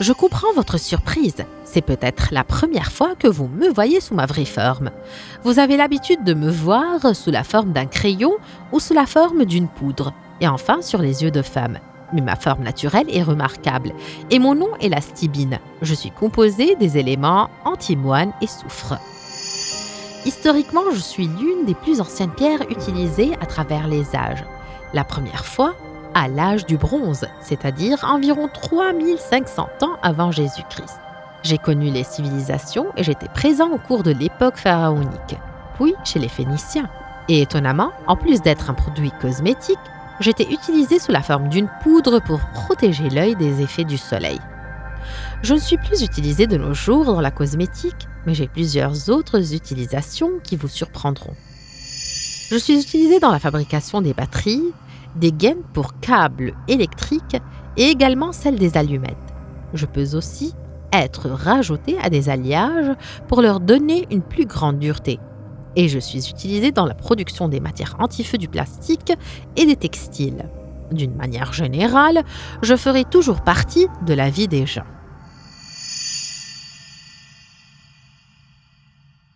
Je comprends votre surprise. C'est peut-être la première fois que vous me voyez sous ma vraie forme. Vous avez l'habitude de me voir sous la forme d'un crayon ou sous la forme d'une poudre, et enfin sur les yeux de femme. Mais ma forme naturelle est remarquable, et mon nom est la stibine. Je suis composée des éléments antimoine et soufre. Historiquement, je suis l'une des plus anciennes pierres utilisées à travers les âges. La première fois, à l'âge du bronze, c'est-à-dire environ 3500 ans avant Jésus-Christ. J'ai connu les civilisations et j'étais présent au cours de l'époque pharaonique, puis chez les Phéniciens. Et étonnamment, en plus d'être un produit cosmétique, j'étais utilisé sous la forme d'une poudre pour protéger l'œil des effets du soleil. Je ne suis plus utilisé de nos jours dans la cosmétique, mais j'ai plusieurs autres utilisations qui vous surprendront. Je suis utilisé dans la fabrication des batteries, des gaines pour câbles électriques et également celles des allumettes. Je peux aussi être rajouté à des alliages pour leur donner une plus grande dureté. Et je suis utilisé dans la production des matières anti-feu du plastique et des textiles. D'une manière générale, je ferai toujours partie de la vie des gens.